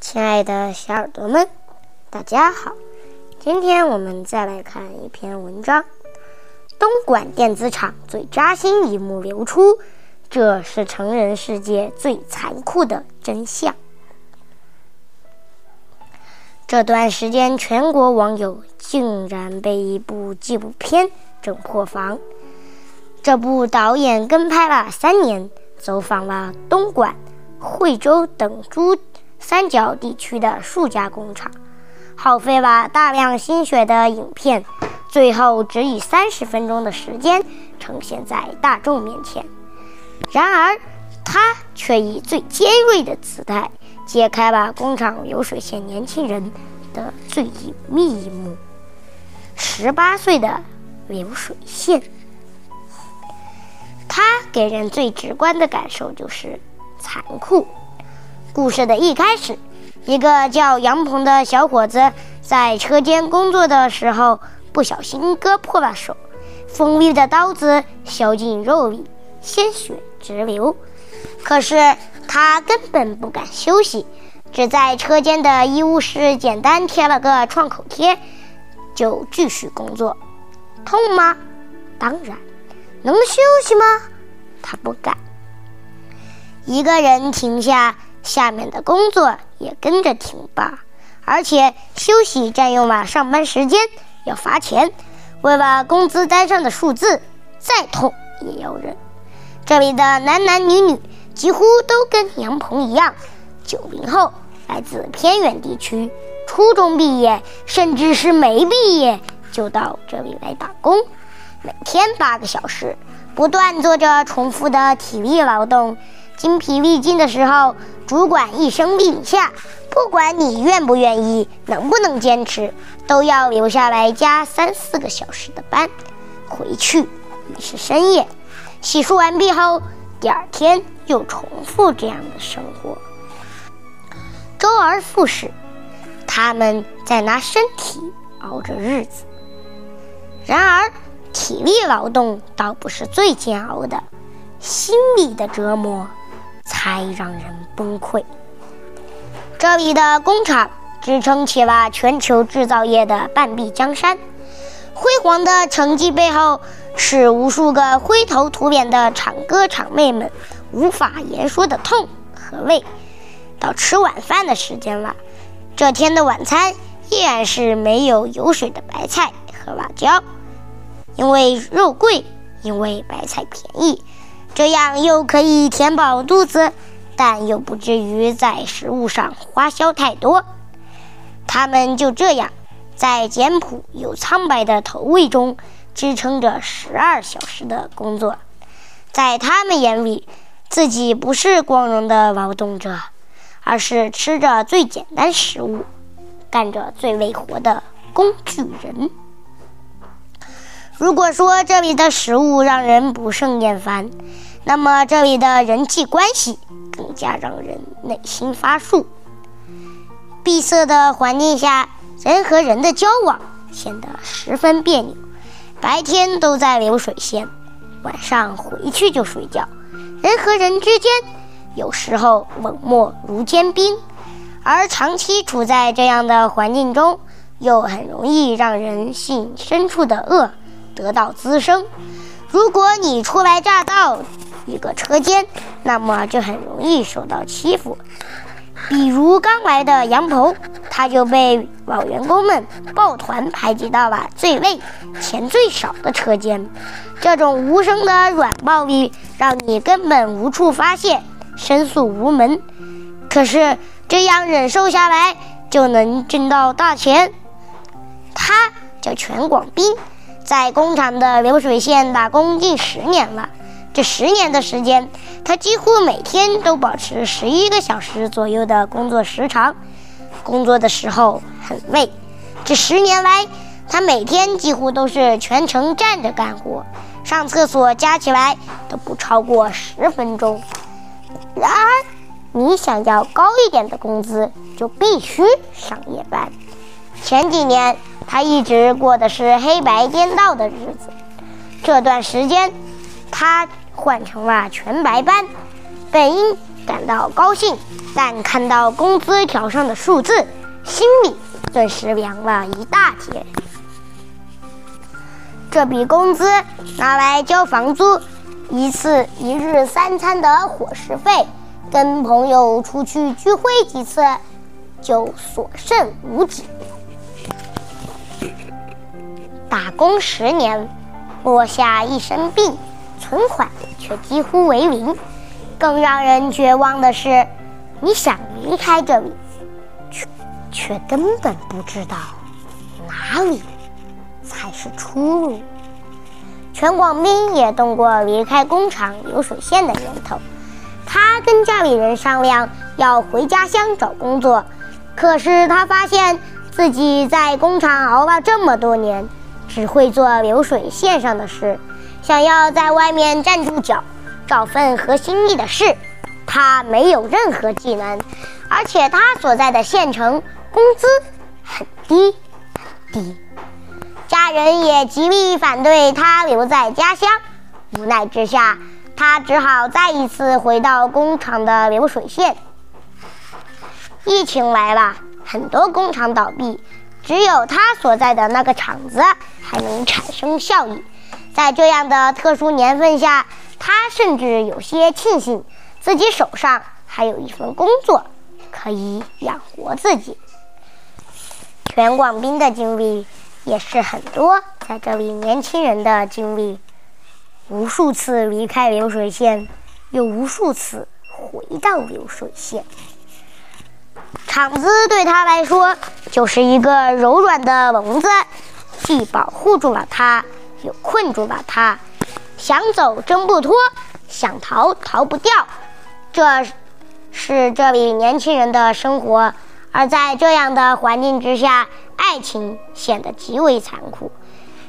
亲爱的小耳朵们，大家好！今天我们再来看一篇文章：东莞电子厂最扎心一幕流出，这是成人世界最残酷的真相。这段时间，全国网友竟然被一部纪录片整破防。这部导演跟拍了三年，走访了东莞、惠州等珠三角地区的数家工厂，耗费了大量心血的影片，最后只以三十分钟的时间呈现在大众面前。然而，他却以最尖锐的姿态。揭开了工厂流水线年轻人的最隐秘一幕：十八岁的流水线。他给人最直观的感受就是残酷。故事的一开始，一个叫杨鹏的小伙子在车间工作的时候，不小心割破了手，锋利的刀子削进肉里，鲜血直流。可是。他根本不敢休息，只在车间的医务室简单贴了个创口贴，就继续工作。痛吗？当然。能休息吗？他不敢。一个人停下，下面的工作也跟着停吧。而且休息占用了上班时间，要罚钱。为了工资单上的数字，再痛也要忍。这里的男男女女。几乎都跟杨鹏一样，九零后，来自偏远地区，初中毕业，甚至是没毕业就到这里来打工，每天八个小时，不断做着重复的体力劳动，精疲力尽的时候，主管一声令下，不管你愿不愿意，能不能坚持，都要留下来加三四个小时的班，回去已是深夜，洗漱完毕后，第二天。又重复这样的生活，周而复始，他们在拿身体熬着日子。然而，体力劳动倒不是最煎熬的，心理的折磨才让人崩溃。这里的工厂支撑起了全球制造业的半壁江山，辉煌的成绩背后，是无数个灰头土脸的厂哥厂妹们。无法言说的痛和累。到吃晚饭的时间了，这天的晚餐依然是没有油水的白菜和辣椒，因为肉贵，因为白菜便宜，这样又可以填饱肚子，但又不至于在食物上花销太多。他们就这样在简朴又苍白的投喂中支撑着十二小时的工作，在他们眼里。自己不是光荣的劳动者，而是吃着最简单食物、干着最累活的工具人。如果说这里的食物让人不胜厌烦，那么这里的人际关系更加让人内心发怵。闭塞的环境下，人和人的交往显得十分别扭。白天都在流水线，晚上回去就睡觉。人和人之间，有时候冷漠如坚冰，而长期处在这样的环境中，又很容易让人性深处的恶得到滋生。如果你初来乍到一个车间，那么就很容易受到欺负。比如刚来的杨鹏，他就被老员工们抱团排挤到了最累、钱最少的车间。这种无声的软暴力，让你根本无处发泄，申诉无门。可是这样忍受下来，就能挣到大钱。他叫全广斌，在工厂的流水线打工近十年了。这十年的时间，他几乎每天都保持十一个小时左右的工作时长。工作的时候很累。这十年来，他每天几乎都是全程站着干活，上厕所加起来都不超过十分钟。然而，你想要高一点的工资，就必须上夜班。前几年，他一直过的是黑白颠倒的日子。这段时间，他。换成了全白班，本应感到高兴，但看到工资条上的数字，心里顿时凉了一大截。这笔工资拿来交房租、一次一日三餐的伙食费，跟朋友出去聚会几次，就所剩无几。打工十年，落下一身病，存款却几乎为零。更让人绝望的是，你想离开这里，却却根本不知道哪里才是出路。全广斌也动过离开工厂流水线的念头，他跟家里人商量要回家乡找工作，可是他发现自己在工厂熬了这么多年，只会做流水线上的事，想要在外面站住脚。找份合心意的事，他没有任何技能，而且他所在的县城工资很低很低，家人也极力反对他留在家乡。无奈之下，他只好再一次回到工厂的流水线。疫情来了，很多工厂倒闭，只有他所在的那个厂子还能产生效益。在这样的特殊年份下。他甚至有些庆幸自己手上还有一份工作，可以养活自己。全广斌的经历也是很多，在这里年轻人的经历，无数次离开流水线，又无数次回到流水线。厂子对他来说就是一个柔软的笼子，既保护住了他，困住了他。想走挣不脱，想逃逃不掉，这是这里年轻人的生活。而在这样的环境之下，爱情显得极为残酷。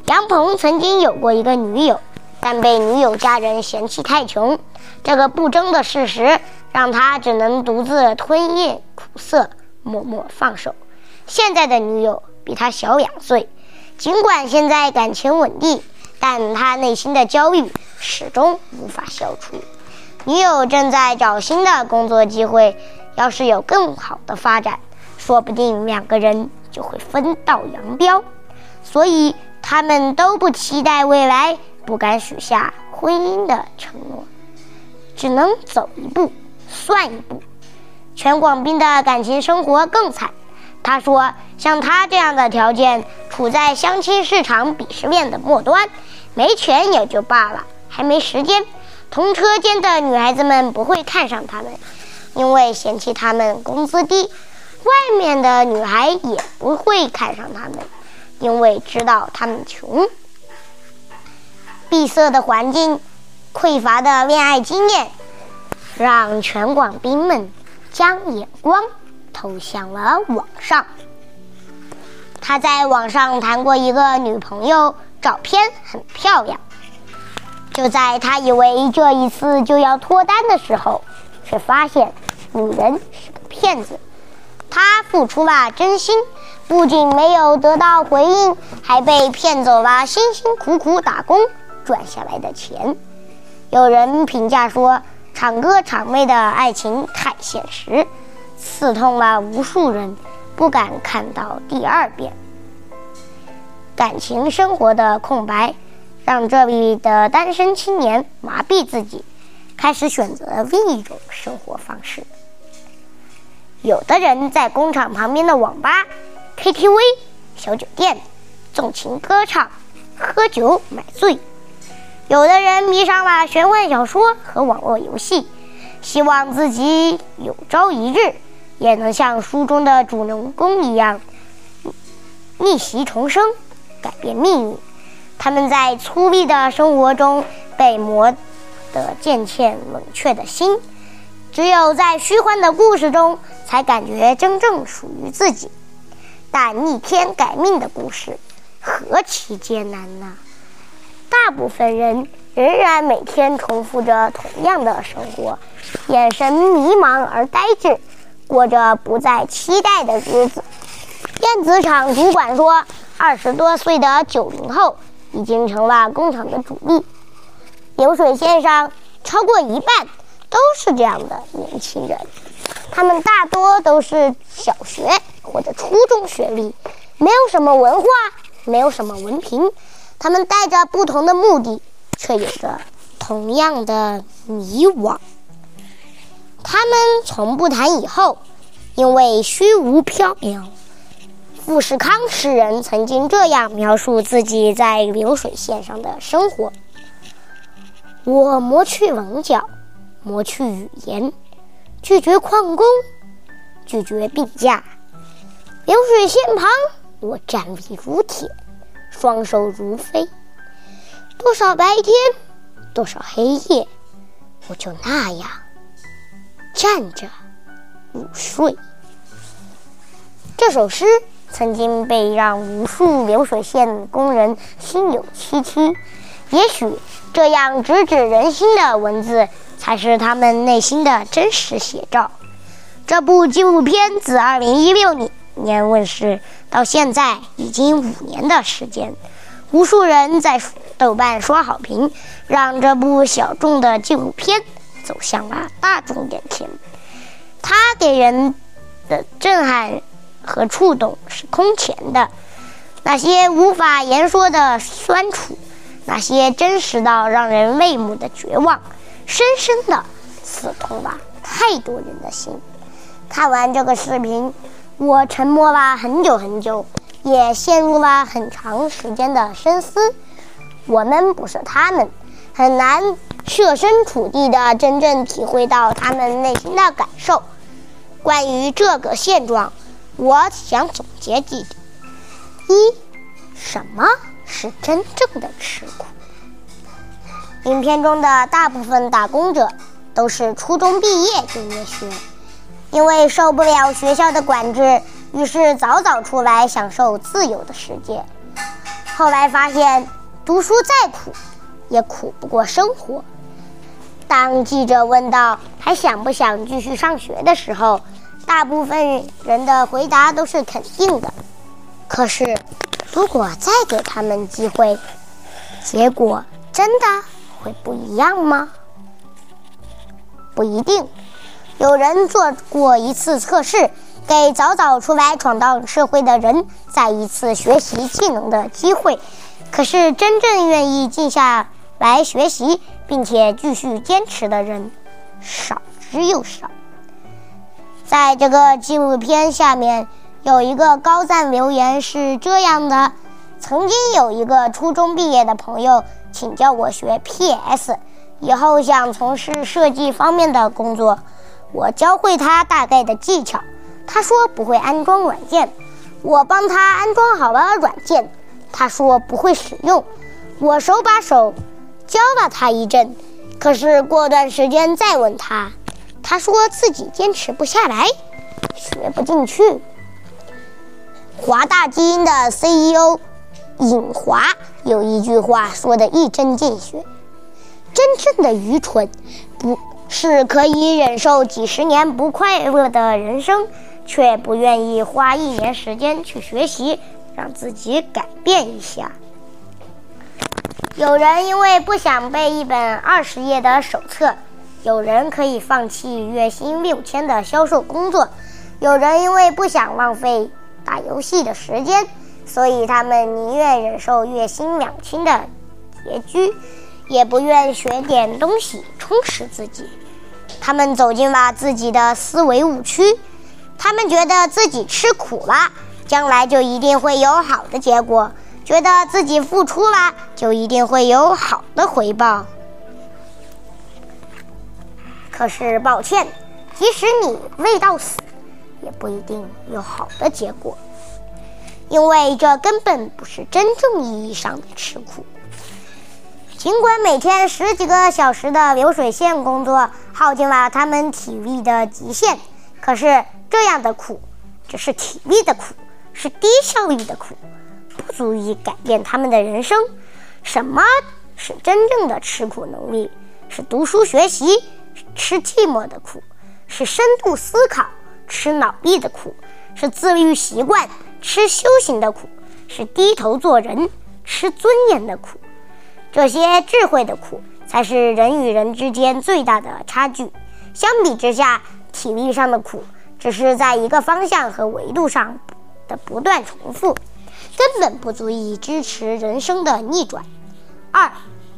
杨鹏曾经有过一个女友，但被女友家人嫌弃太穷，这个不争的事实让他只能独自吞咽苦涩，默默放手。现在的女友比他小两岁，尽管现在感情稳定。但他内心的焦虑始终无法消除。女友正在找新的工作机会，要是有更好的发展，说不定两个人就会分道扬镳。所以他们都不期待未来，不敢许下婚姻的承诺，只能走一步算一步。全广斌的感情生活更惨。他说：“像他这样的条件，处在相亲市场鄙视链的末端，没钱也就罢了，还没时间。同车间的女孩子们不会看上他们，因为嫌弃他们工资低；外面的女孩也不会看上他们，因为知道他们穷。闭塞的环境，匮乏的恋爱经验，让全广兵们将眼光。”投向了网上。他在网上谈过一个女朋友，照片很漂亮。就在他以为这一次就要脱单的时候，却发现女人是个骗子。他付出了真心，不仅没有得到回应，还被骗走了辛辛苦苦打工赚下来的钱。有人评价说：“厂哥厂妹的爱情太现实。”刺痛了无数人，不敢看到第二遍。感情生活的空白，让这里的单身青年麻痹自己，开始选择另一种生活方式。有的人在工厂旁边的网吧、KTV、小酒店纵情歌唱、喝酒买醉；有的人迷上了玄幻小说和网络游戏，希望自己有朝一日。也能像书中的主人公一样逆袭重生，改变命运。他们在粗粝的生活中被磨得渐渐冷却的心，只有在虚幻的故事中才感觉真正属于自己。但逆天改命的故事何其艰难呐！大部分人仍然每天重复着同样的生活，眼神迷茫而呆滞。过着不再期待的日子。电子厂主管说：“二十多岁的九零后已经成了工厂的主力。流水线上，超过一半都是这样的年轻人。他们大多都是小学或者初中学历，没有什么文化，没有什么文凭。他们带着不同的目的，却有着同样的迷惘。他们从不谈以后，因为虚无缥缈。富士康诗人曾经这样描述自己在流水线上的生活：我磨去棱角，磨去语言，拒绝旷工，拒绝病假。流水线旁，我站立如铁，双手如飞。多少白天，多少黑夜，我就那样站着午睡。这首诗。曾经被让无数流水线工人心有戚戚。也许这样直指人心的文字，才是他们内心的真实写照。这部纪录片自2016年问世到现在已经五年的时间，无数人在豆瓣刷好评，让这部小众的纪录片走向了大众眼前。它给人的震撼。和触动是空前的，那些无法言说的酸楚，那些真实到让人泪目的绝望，深深的刺痛了太多人的心。看完这个视频，我沉默了很久很久，也陷入了很长时间的深思。我们不是他们，很难设身处地的真正体会到他们内心的感受。关于这个现状。我想总结几点：一，什么是真正的吃苦？影片中的大部分打工者都是初中毕业就辍学，因为受不了学校的管制，于是早早出来享受自由的世界。后来发现，读书再苦，也苦不过生活。当记者问到还想不想继续上学的时候，大部分人的回答都是肯定的，可是，如果再给他们机会，结果真的会不一样吗？不一定。有人做过一次测试，给早早出来闯荡社会的人再一次学习技能的机会，可是真正愿意静下来学习并且继续坚持的人，少之又少。在这个纪录片下面有一个高赞留言是这样的：曾经有一个初中毕业的朋友请教我学 PS，以后想从事设计方面的工作，我教会他大概的技巧。他说不会安装软件，我帮他安装好了软件。他说不会使用，我手把手教了他一阵。可是过段时间再问他。他说自己坚持不下来，学不进去。华大基因的 CEO 尹华有一句话说的一针见血：真正的愚蠢，不是可以忍受几十年不快乐的人生，却不愿意花一年时间去学习，让自己改变一下。有人因为不想背一本二十页的手册。有人可以放弃月薪六千的销售工作，有人因为不想浪费打游戏的时间，所以他们宁愿忍受月薪两千的拮据，也不愿学点东西充实自己。他们走进了自己的思维误区，他们觉得自己吃苦了，将来就一定会有好的结果；觉得自己付出了，就一定会有好的回报。可是，抱歉，即使你未到死，也不一定有好的结果，因为这根本不是真正意义上的吃苦。尽管每天十几个小时的流水线工作耗尽了他们体力的极限，可是这样的苦只是体力的苦，是低效率的苦，不足以改变他们的人生。什么是真正的吃苦能力？是读书学习。吃寂寞的苦，是深度思考；吃脑力的苦，是自律习惯；吃修行的苦，是低头做人；吃尊严的苦。这些智慧的苦，才是人与人之间最大的差距。相比之下，体力上的苦只是在一个方向和维度上的不断重复，根本不足以支持人生的逆转。二，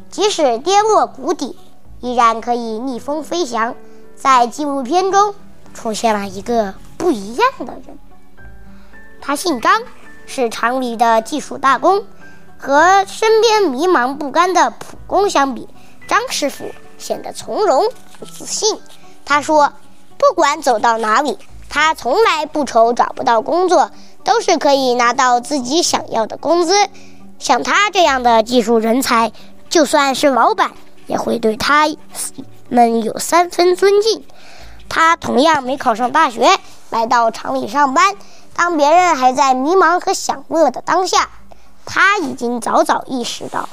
即使跌落谷底，依然可以逆风飞翔。在纪录片中出现了一个不一样的人，他姓张，是厂里的技术大工。和身边迷茫不甘的普工相比，张师傅显得从容自信。他说：“不管走到哪里，他从来不愁找不到工作，都是可以拿到自己想要的工资。像他这样的技术人才，就算是老板也会对他们有三分尊敬。”他同样没考上大学，来到厂里上班。当别人还在迷茫和享乐的当下，他已经早早意识到，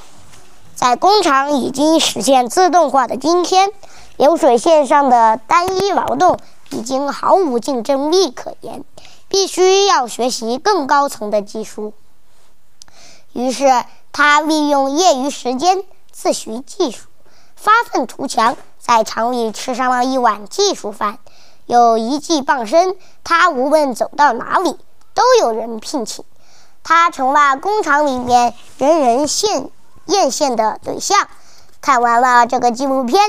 在工厂已经实现自动化的今天，流水线上的单一劳动已经毫无竞争力可言，必须要学习更高层的技术。于是，他利用业余时间自学技术，发愤图强，在厂里吃上了一碗技术饭，有一技傍身，他无论走到哪里都有人聘请。他成了工厂里面人人羡艳羡的对象。看完了这个纪录片，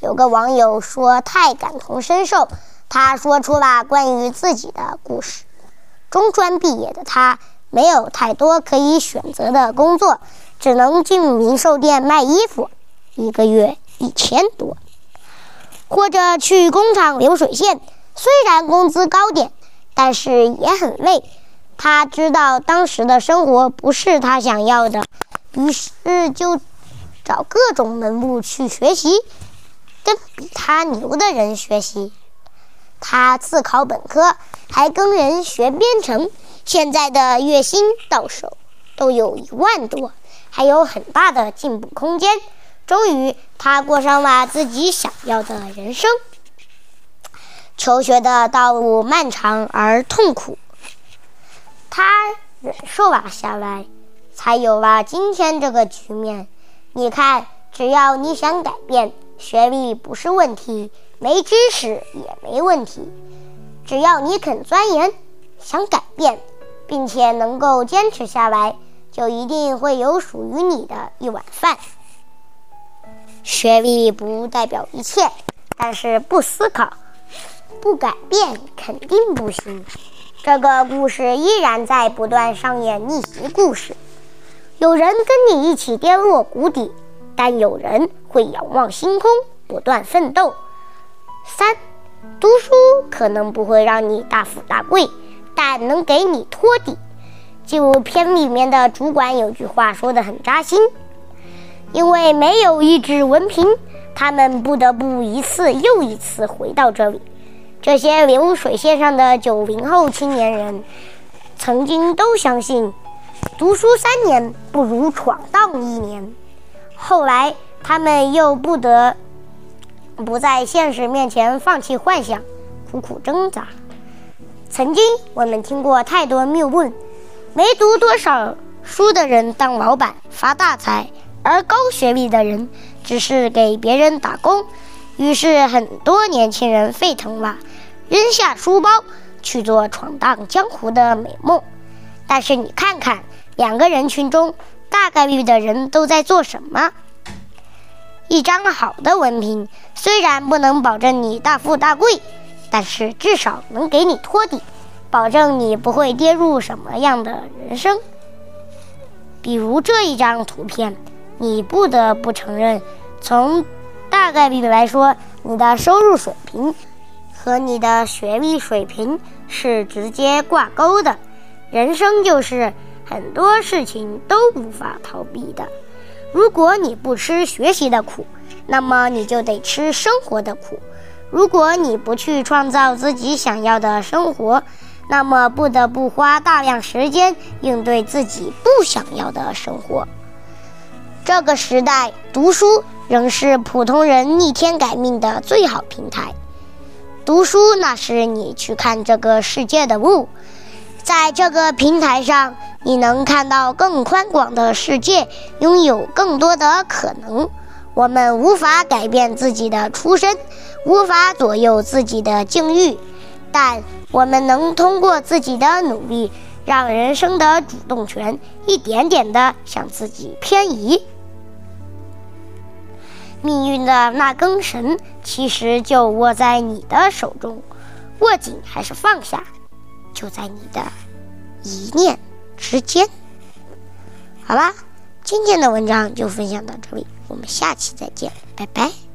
有个网友说太感同身受。他说出了关于自己的故事：中专毕业的他，没有太多可以选择的工作，只能进零售店卖衣服，一个月一千多；或者去工厂流水线，虽然工资高点，但是也很累。他知道当时的生活不是他想要的，于是就找各种门路去学习，跟比他牛的人学习。他自考本科，还跟人学编程，现在的月薪到手都有一万多，还有很大的进步空间。终于，他过上了自己想要的人生。求学的道路漫长而痛苦。他忍受了下来，才有了今天这个局面。你看，只要你想改变，学历不是问题，没知识也没问题。只要你肯钻研，想改变，并且能够坚持下来，就一定会有属于你的一碗饭。学历不代表一切，但是不思考、不改变肯定不行。这个故事依然在不断上演逆袭故事，有人跟你一起跌落谷底，但有人会仰望星空，不断奋斗。三，读书可能不会让你大富大贵，但能给你托底。纪录片里面的主管有句话说的很扎心，因为没有一纸文凭，他们不得不一次又一次回到这里。这些流水线上的九零后青年人，曾经都相信，读书三年不如闯荡一年。后来，他们又不得不在现实面前放弃幻想，苦苦挣扎。曾经，我们听过太多谬论：没读多少书的人当老板发大财，而高学历的人只是给别人打工。于是，很多年轻人沸腾了。扔下书包去做闯荡江湖的美梦，但是你看看两个人群中大概率的人都在做什么？一张好的文凭虽然不能保证你大富大贵，但是至少能给你托底，保证你不会跌入什么样的人生。比如这一张图片，你不得不承认，从大概率来说，你的收入水平。和你的学历水平是直接挂钩的，人生就是很多事情都无法逃避的。如果你不吃学习的苦，那么你就得吃生活的苦；如果你不去创造自己想要的生活，那么不得不花大量时间应对自己不想要的生活。这个时代，读书仍是普通人逆天改命的最好平台。读书，那是你去看这个世界的路。在这个平台上，你能看到更宽广的世界，拥有更多的可能。我们无法改变自己的出身，无法左右自己的境遇，但我们能通过自己的努力，让人生的主动权一点点地向自己偏移。命运的那根绳其实就握在你的手中，握紧还是放下，就在你的一念之间。好啦，今天的文章就分享到这里。我们下期再见，拜拜。